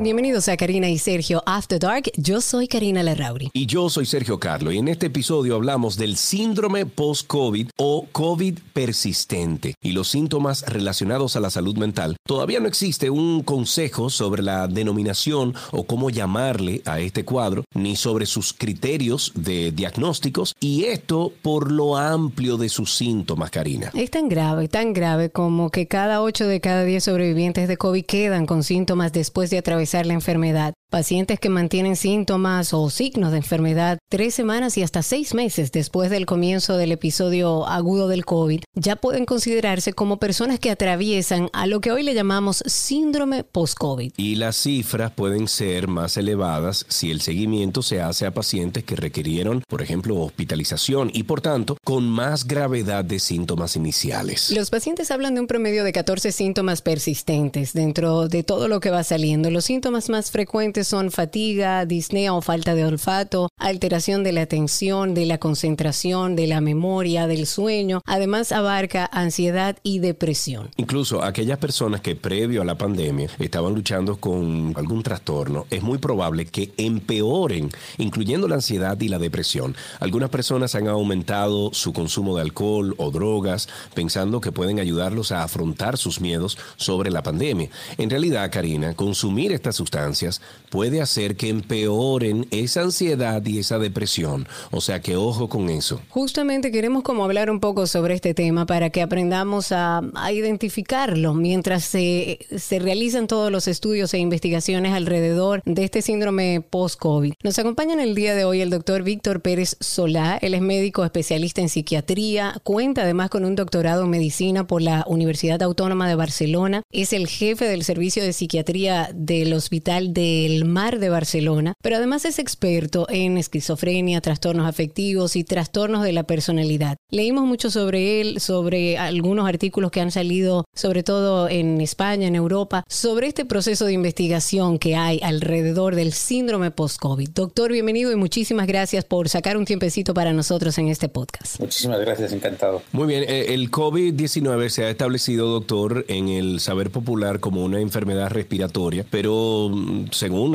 Bienvenidos a Karina y Sergio After Dark. Yo soy Karina Larrauri. Y yo soy Sergio Carlo. Y en este episodio hablamos del síndrome post-COVID o COVID persistente y los síntomas relacionados a la salud mental. Todavía no existe un consejo sobre la denominación o cómo llamarle a este cuadro, ni sobre sus criterios de diagnósticos. Y esto por lo amplio de sus síntomas, Karina. Es tan grave, tan grave como que cada 8 de cada 10 sobrevivientes de COVID quedan con síntomas después de atravesar la enfermedad. Pacientes que mantienen síntomas o signos de enfermedad tres semanas y hasta seis meses después del comienzo del episodio agudo del COVID ya pueden considerarse como personas que atraviesan a lo que hoy le llamamos síndrome post-COVID. Y las cifras pueden ser más elevadas si el seguimiento se hace a pacientes que requirieron, por ejemplo, hospitalización y por tanto con más gravedad de síntomas iniciales. Los pacientes hablan de un promedio de 14 síntomas persistentes dentro de todo lo que va saliendo. Los síntomas más frecuentes son fatiga, disnea o falta de olfato, alteración de la atención, de la concentración, de la memoria, del sueño. Además abarca ansiedad y depresión. Incluso aquellas personas que previo a la pandemia estaban luchando con algún trastorno, es muy probable que empeoren, incluyendo la ansiedad y la depresión. Algunas personas han aumentado su consumo de alcohol o drogas pensando que pueden ayudarlos a afrontar sus miedos sobre la pandemia. En realidad, Karina, consumir estas sustancias puede hacer que empeoren esa ansiedad y esa depresión. O sea que ojo con eso. Justamente queremos como hablar un poco sobre este tema para que aprendamos a, identificarlo mientras se, se realizan todos los estudios e investigaciones alrededor de este síndrome post-COVID. Nos acompaña en el día de hoy el doctor Víctor Pérez Solá. Él es médico especialista en psiquiatría, cuenta además con un doctorado en medicina por la Universidad Autónoma de Barcelona. Es el jefe del servicio de psiquiatría del Hospital del Mar de Barcelona, pero además es experto en esquizofrenia, trastornos afectivos y trastornos de la personalidad. Leímos mucho sobre él, sobre algunos artículos que han salido, sobre todo en España, en Europa, sobre este proceso de investigación que hay alrededor del síndrome post-COVID. Doctor, bienvenido y muchísimas gracias por sacar un tiempecito para nosotros en este podcast. Muchísimas gracias, encantado. Muy bien, eh, el COVID-19 se ha establecido, doctor, en el saber popular como una enfermedad respiratoria, pero mm,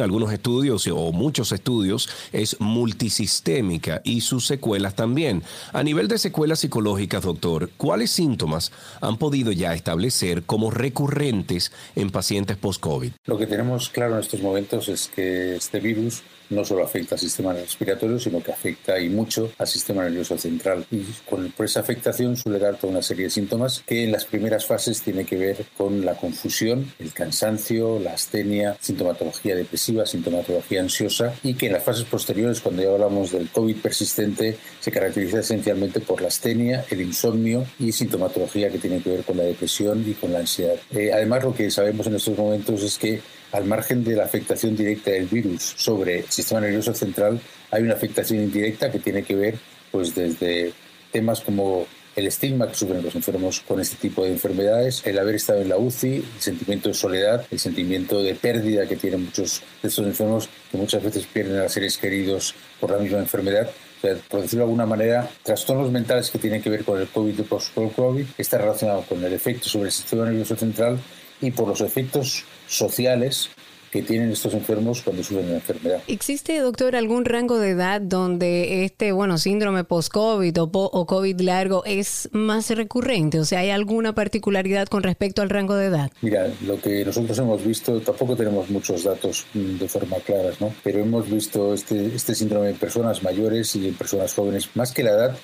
algunos estudios o muchos estudios, es multisistémica y sus secuelas también. A nivel de secuelas psicológicas, doctor, ¿cuáles síntomas han podido ya establecer como recurrentes en pacientes post-COVID? Lo que tenemos claro en estos momentos es que este virus no solo afecta al sistema respiratorio, sino que afecta y mucho al sistema nervioso central. Y con, por esa afectación suele dar toda una serie de síntomas que en las primeras fases tiene que ver con la confusión, el cansancio, la astenia, sintomatología depresiva, sintomatología ansiosa y que en las fases posteriores, cuando ya hablamos del COVID persistente, se caracteriza esencialmente por la astenia, el insomnio y sintomatología que tiene que ver con la depresión y con la ansiedad. Eh, además, lo que sabemos en estos momentos es que al margen de la afectación directa del virus sobre el sistema nervioso central, hay una afectación indirecta que tiene que ver pues desde temas como el estigma que sufren los enfermos con este tipo de enfermedades, el haber estado en la UCI, el sentimiento de soledad, el sentimiento de pérdida que tienen muchos de estos enfermos que muchas veces pierden a seres queridos por la misma enfermedad. O sea, por decirlo de alguna manera, trastornos mentales que tienen que ver con el COVID y post-COVID está relacionado con el efecto sobre el sistema nervioso central y por los efectos sociales que tienen estos enfermos cuando sufren la enfermedad. ¿Existe, doctor, algún rango de edad donde este, bueno, síndrome post-COVID o, o, COVID largo es más recurrente? O sea, ¿hay alguna particularidad con respecto al rango de edad? Mira, lo que nosotros hemos visto, tampoco tenemos muchos datos mm, de forma claras, ¿no? Pero hemos visto este, este síndrome en personas mayores y en personas jóvenes. Más que la edad,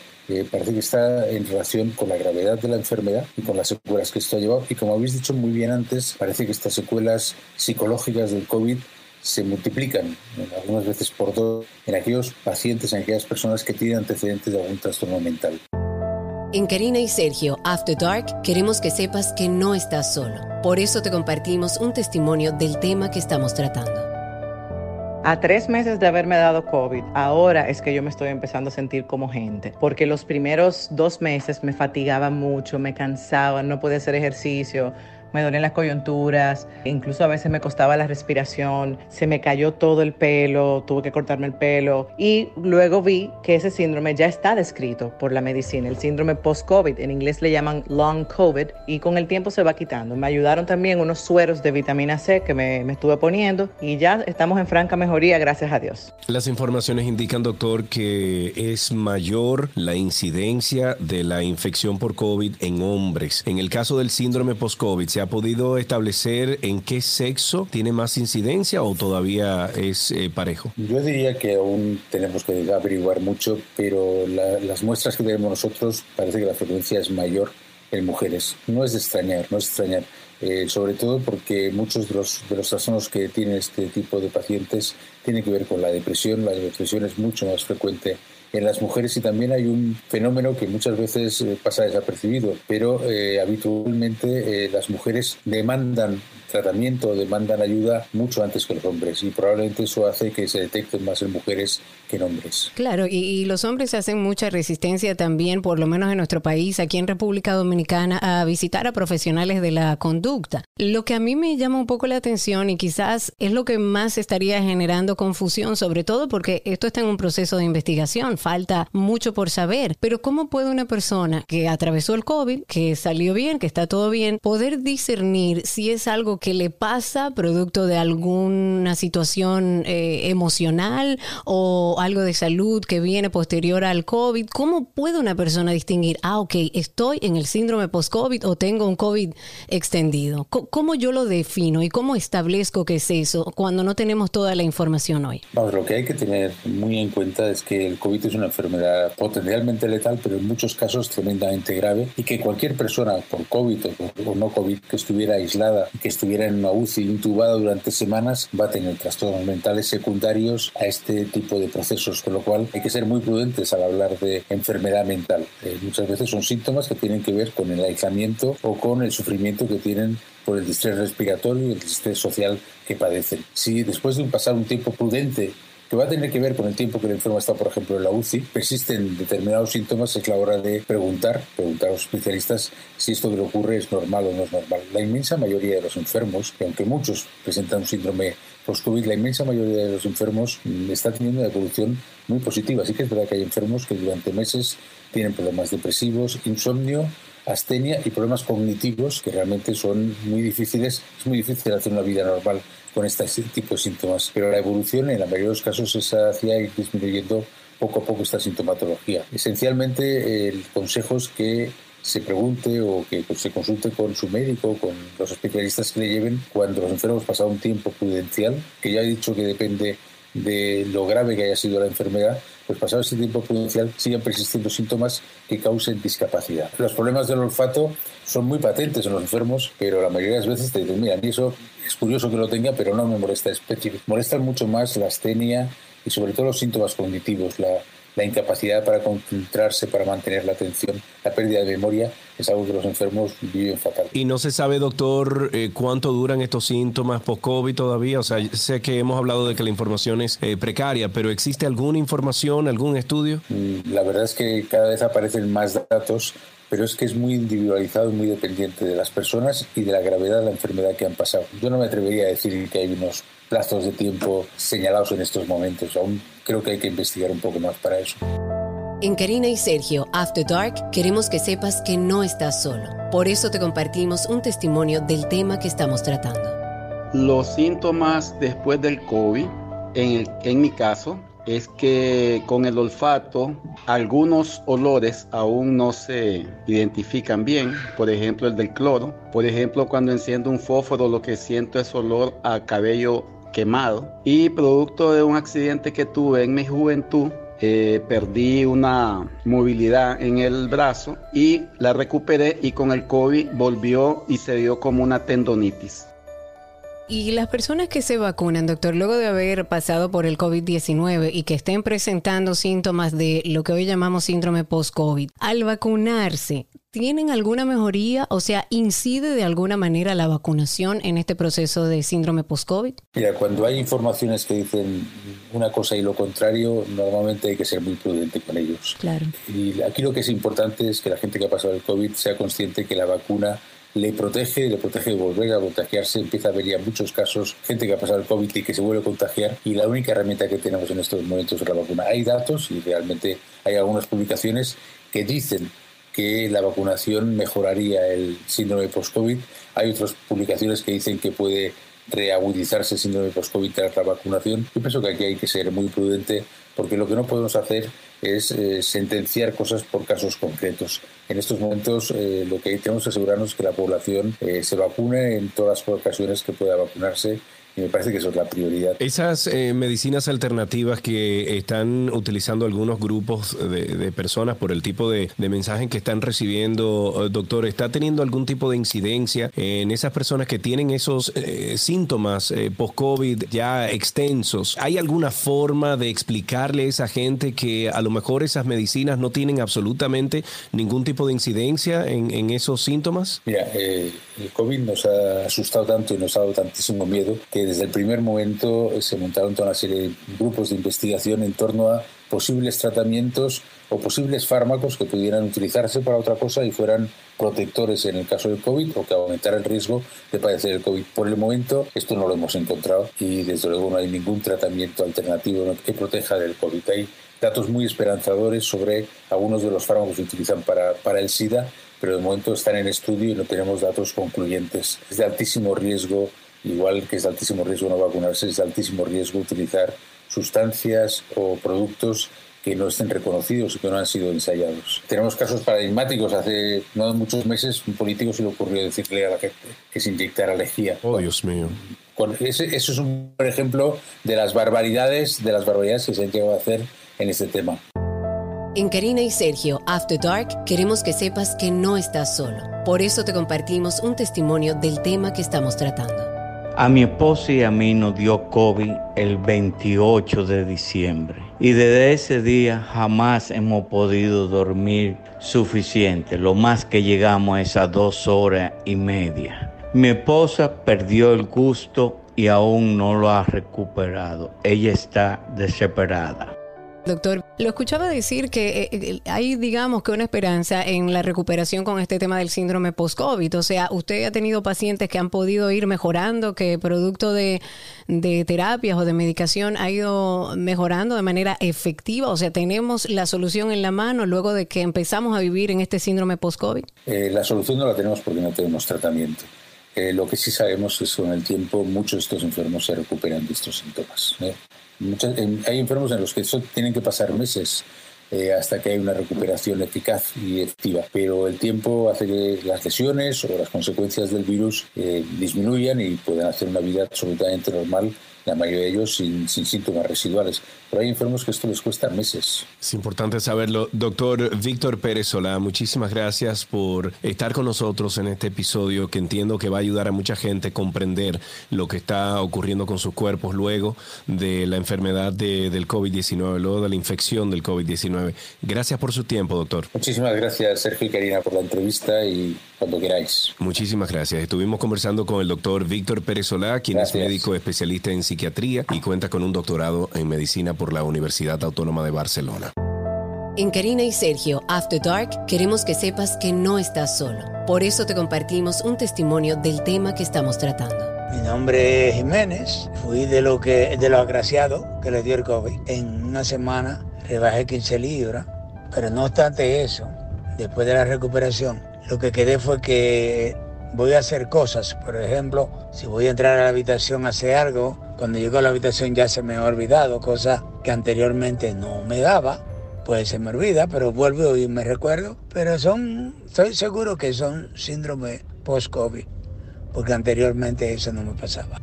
parece que está en relación con la gravedad de la enfermedad y con las secuelas que esto ha llevado. Y como habéis dicho muy bien antes, parece que estas secuelas psicológicas del COVID se multiplican algunas veces por dos en aquellos pacientes, en aquellas personas que tienen antecedentes de algún trastorno mental. En Karina y Sergio After Dark queremos que sepas que no estás solo. Por eso te compartimos un testimonio del tema que estamos tratando. A tres meses de haberme dado COVID, ahora es que yo me estoy empezando a sentir como gente, porque los primeros dos meses me fatigaba mucho, me cansaba, no podía hacer ejercicio, me dolían las coyunturas, incluso a veces me costaba la respiración, se me cayó todo el pelo, tuve que cortarme el pelo y luego vi que ese síndrome ya está descrito por la medicina, el síndrome post-COVID, en inglés le llaman long COVID y con el tiempo se va quitando. Me ayudaron también unos sueros de vitamina C que me, me estuve poniendo y ya estamos en franca mejoría, gracias a Dios. Las informaciones indican, doctor, que es mayor la incidencia de la infección por COVID en hombres. En el caso del síndrome post-COVID, ¿se ha podido establecer en qué sexo tiene más incidencia o todavía es eh, parejo? Yo diría que aún tenemos que averiguar mucho, pero las muestras que tenemos nosotros parece que la frecuencia es mayor en mujeres. No es de extrañar, no es extrañar. Eh, sobre todo porque muchos de los, de los trastornos que tienen este tipo de pacientes tienen que ver con la depresión. La depresión es mucho más frecuente en las mujeres y también hay un fenómeno que muchas veces eh, pasa desapercibido, pero eh, habitualmente las mujeres demandan tratamiento, demandan ayuda mucho antes que los hombres y probablemente eso hace que se detecten más en mujeres que en hombres. Claro, y, los hombres hacen mucha resistencia también, por lo menos en nuestro país, aquí en República Dominicana, a visitar a profesionales de la conducta. Lo que a mí me llama un poco la atención y quizás es lo que más estaría generando confusión, sobre todo porque esto está en un proceso de investigación, falta mucho por saber, pero ¿cómo puede una persona que atravesó el COVID, que salió bien, que está todo bien, poder discernir si es algo que le pasa producto de alguna situación eh, emocional o algo de salud que viene posterior al COVID, ¿cómo puede una persona distinguir, ah, ok, estoy en el síndrome post-COVID o tengo un COVID extendido? ¿Cómo yo lo defino y cómo establezco que es eso cuando no tenemos toda la información hoy? Vamos, lo que hay que tener muy en cuenta es que el COVID es una enfermedad potencialmente letal, pero en muchos casos tremendamente grave y que cualquier persona por COVID o, no COVID que estuviera aislada, que estuviera en una UCI intubada durante semanas, va a tener trastornos mentales secundarios a este tipo de procesos con lo cual hay que ser muy prudentes al hablar de enfermedad mental. Eh, muchas veces son síntomas que tienen que ver con el aislamiento o con el sufrimiento que tienen por el distrés respiratorio y el distrés social que padecen. Si después de pasar un tiempo prudente que va a tener que ver con el tiempo que el enfermo está, por ejemplo, en la UCI, persisten determinados síntomas, es la hora de preguntar, preguntar a los especialistas si esto que le ocurre es normal o no es normal. La inmensa mayoría de los enfermos, que aunque muchos presentan un síndrome post-COVID, la inmensa mayoría de los enfermos mm, está teniendo una evolución muy positiva. Así que es verdad que hay enfermos que durante meses tienen problemas depresivos, insomnio, astenia y problemas cognitivos que realmente son muy difíciles. Es muy difícil hacer una vida normal con este tipo de síntomas. Pero la evolución en la mayoría de los casos es hacia ir disminuyendo poco a poco esta sintomatología. Esencialmente el consejo es que se pregunte o que se consulte con su médico, con los especialistas que le lleven cuando los enfermos pasan un tiempo prudencial, que ya he dicho que depende de lo grave que haya sido la enfermedad, pues pasado ese tiempo prudencial siguen persistiendo síntomas que causen discapacidad. Los problemas del olfato son muy patentes en los enfermos, pero la mayoría de las veces te dicen, mira, mí eso es curioso que lo tenga, pero no me molesta específico. Molestan mucho más la astenia y sobre todo los síntomas cognitivos, la, la incapacidad para concentrarse, para mantener la atención, la pérdida de memoria, es algo que los enfermos viven fatal. Y no se sabe, doctor, eh, cuánto duran estos síntomas post-COVID todavía. O sea, sé que hemos hablado de que la información es eh, precaria, pero ¿existe alguna información, algún estudio? Mm, la verdad es que cada vez aparecen más datos pero es que es muy individualizado y muy dependiente de las personas y de la gravedad de la enfermedad que han pasado. Yo no me atrevería a decir que hay unos plazos de tiempo señalados en estos momentos. Aún creo que hay que investigar un poco más para eso. En Karina y Sergio After Dark queremos que sepas que no estás solo. Por eso te compartimos un testimonio del tema que estamos tratando. Los síntomas después del COVID, en, mi caso, es que con el olfato algunos olores aún no se identifican bien, por ejemplo el del cloro. Por ejemplo, cuando enciendo un fósforo lo que siento es olor a cabello quemado. Y producto de un accidente que tuve en mi juventud, eh, perdí una movilidad en el brazo y la recuperé y con el COVID volvió y se dio como una tendonitis. Y las personas que se vacunan, doctor, luego de haber pasado por el COVID-19 y que estén presentando síntomas de lo que hoy llamamos síndrome post-COVID, al vacunarse, ¿tienen alguna mejoría? O sea, ¿incide de alguna manera la vacunación en este proceso de síndrome post-COVID? Mira, cuando hay informaciones que dicen una cosa y lo contrario, normalmente hay que ser muy prudente con ellos. Claro. Y aquí lo que es importante es que la gente que ha pasado el COVID sea consciente que la vacuna le protege, le protege de volver a contagiarse. Empieza a haber ya muchos casos, gente que ha pasado el COVID y que se vuelve a contagiar. Y la única herramienta que tenemos en estos momentos es la vacuna. Hay datos y realmente hay algunas publicaciones que dicen que la vacunación mejoraría el síndrome post-COVID. Hay otras publicaciones que dicen que puede reagudizarse el síndrome post-COVID tras la vacunación. Yo pienso que aquí hay que ser muy prudente porque lo que no podemos hacer es eh, sentenciar cosas por casos concretos. En estos momentos eh, lo que tenemos que asegurarnos es que la población eh, se vacune en todas las ocasiones que pueda vacunarse y me parece que eso es la prioridad. Esas eh, medicinas alternativas que están utilizando algunos grupos de, personas por el tipo de, mensajes que están recibiendo, eh, doctor, ¿está teniendo algún tipo de incidencia en esas personas que tienen esos eh, síntomas post-COVID ya extensos? ¿Hay alguna forma de explicarle a esa gente que a lo mejor esas medicinas no tienen absolutamente ningún tipo de incidencia en, en esos síntomas? Mira, el COVID nos ha asustado tanto y nos ha dado tantísimo miedo que desde el primer momento se montaron toda una serie de grupos de investigación en torno a posibles tratamientos o posibles fármacos que pudieran utilizarse para otra cosa y fueran protectores en el caso del COVID o que aumentara el riesgo de padecer el COVID. Por el momento esto no lo hemos encontrado y desde luego no hay ningún tratamiento alternativo que proteja del COVID. Hay datos muy esperanzadores sobre algunos de los fármacos que se utilizan para, para el SIDA, pero de momento están en estudio y no tenemos datos concluyentes. Es de altísimo riesgo igual que es de altísimo riesgo no vacunarse, es de altísimo riesgo utilizar sustancias o productos que no estén reconocidos y que no han sido ensayados. Tenemos casos paradigmáticos. Hace no muchos meses un político se le ocurrió decirle a la gente que se inyectara lejía. Oh, Dios mío. ese, eso es un ejemplo de las barbaridades, de las barbaridades que se han llegado a hacer en este tema. En Karina y Sergio After Dark queremos que sepas que no estás solo. Por eso te compartimos un testimonio del tema que estamos tratando. A mi esposa y a mí nos dio COVID el 28 de diciembre y desde ese día jamás hemos podido dormir suficiente, lo más que llegamos a esas dos horas y media. Mi esposa perdió el gusto y aún no lo ha recuperado. Ella está desesperada. Doctor, lo escuchaba decir que eh, eh, hay, digamos, que una esperanza en la recuperación con este tema del síndrome post-COVID. O sea, usted ha tenido pacientes que han podido ir mejorando, que producto de, terapias o de medicación ha ido mejorando de manera efectiva. O sea, tenemos la solución en la mano luego de que empezamos a vivir en este síndrome post-COVID. Eh, la solución no la tenemos porque no tenemos tratamiento. lo que sí sabemos es que con el tiempo muchos de estos enfermos se recuperan de estos síntomas hay enfermos en los que eso tienen que pasar meses eh, hasta que hay una recuperación eficaz y efectiva. Pero el tiempo hace que las lesiones o las consecuencias del virus eh, disminuyan y puedan hacer una vida absolutamente normal la mayoría de ellos sin, síntomas residuales. Pero hay enfermos que esto les cuesta meses. Es importante saberlo. Doctor Víctor Pérez Solá, muchísimas gracias por estar con nosotros en este episodio que entiendo que va a ayudar a mucha gente a comprender lo que está ocurriendo con sus cuerpos luego de la enfermedad del COVID-19, luego de la infección del COVID-19. Gracias por su tiempo, doctor. Muchísimas gracias, Sergio y Karina, por la entrevista y cuando queráis. Muchísimas gracias. Estuvimos conversando con el doctor Víctor Pérez Solá, quien es médico especialista en psiquiatría y cuenta con un doctorado en medicina por la Universidad Autónoma de Barcelona. En Karina y Sergio After Dark queremos que sepas que no estás solo. Por eso te compartimos un testimonio del tema que estamos tratando. Mi nombre es Jiménez, fui de lo que de lo agraciado que le dio el COVID. En una semana rebajé 15 libras, pero no obstante eso, después de la recuperación, lo que quedé fue que voy a hacer cosas. Por ejemplo, si voy a entrar a la habitación a hacer algo, cuando llego a la habitación ya se me ha olvidado, cosa que anteriormente no me daba. Pues se me olvida, pero vuelvo y me recuerdo. Pero son, estoy seguro que son síndrome post-COVID, porque anteriormente eso no me pasaba.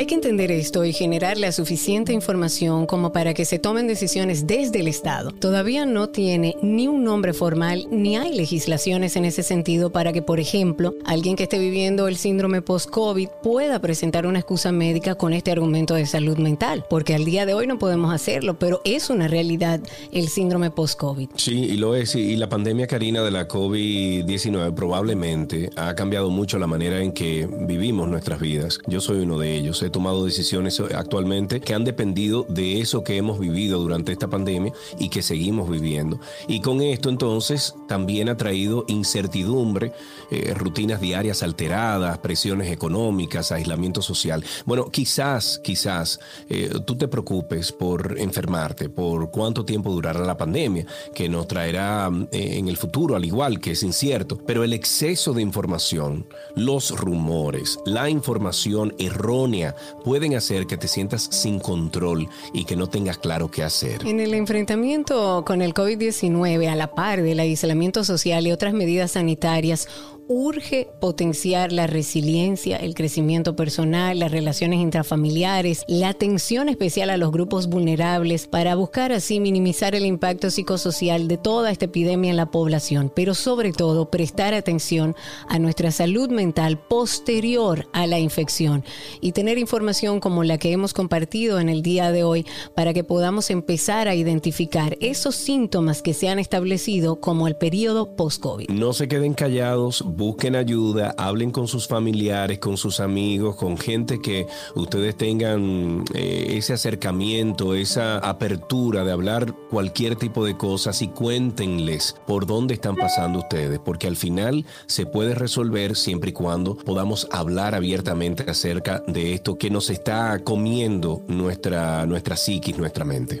Hay que entender esto y generar la suficiente información como para que se tomen decisiones desde el Estado. Todavía no tiene ni un nombre formal ni hay legislaciones en ese sentido para que, por ejemplo, alguien que esté viviendo el síndrome post-COVID pueda presentar una excusa médica con este argumento de salud mental, porque al día de hoy no podemos hacerlo, pero es una realidad el síndrome post-COVID. Sí, y lo es. Y la pandemia, Karina, de la COVID-19 probablemente ha cambiado mucho la manera en que vivimos nuestras vidas. Yo soy uno de ellos tomado decisiones actualmente que han dependido de eso que hemos vivido durante esta pandemia y que seguimos viviendo. Y con esto entonces también ha traído incertidumbre, eh, rutinas diarias alteradas, presiones económicas, aislamiento social. Bueno, quizás, quizás eh, tú te preocupes por enfermarte, por cuánto tiempo durará la pandemia, que nos traerá eh, en el futuro, al igual que es incierto, pero el exceso de información, los rumores, la información errónea pueden hacer que te sientas sin control y que no tengas claro qué hacer. En el enfrentamiento con el COVID-19, a la par del aislamiento social y otras medidas sanitarias, urge potenciar la resiliencia, el crecimiento personal, las relaciones intrafamiliares, la atención especial a los grupos vulnerables para buscar así minimizar el impacto psicosocial de toda esta epidemia en la población, pero sobre todo prestar atención a nuestra salud mental posterior a la infección y tener información como la que hemos compartido en el día de hoy para que podamos empezar a identificar esos síntomas que se han establecido como el periodo post-COVID. No se queden callados, busquen ayuda, hablen con sus familiares, con sus amigos, con gente que ustedes tengan eh, ese acercamiento, esa apertura de hablar cualquier tipo de cosas y cuéntenles por dónde están pasando ustedes, porque al final se puede resolver siempre y cuando podamos hablar abiertamente acerca de esto que nos está comiendo nuestra, nuestra psiquis, nuestra mente.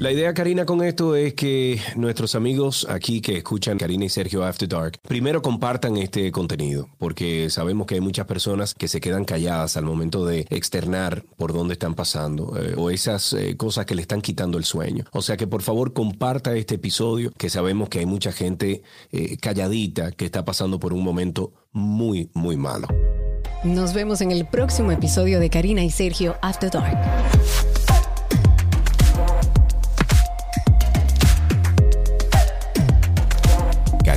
La idea, Karina, con esto es que nuestros amigos aquí que escuchan Karina y Sergio After Dark, primero compartan este contenido, porque sabemos que hay muchas personas que se quedan calladas al momento de externar por dónde están pasando eh, o esas eh, cosas que le están quitando el sueño. O sea que por favor comparta este episodio, que sabemos que hay mucha gente eh, calladita que está pasando por un momento muy, muy malo. Nos vemos en el próximo episodio de Karina y Sergio After Dark.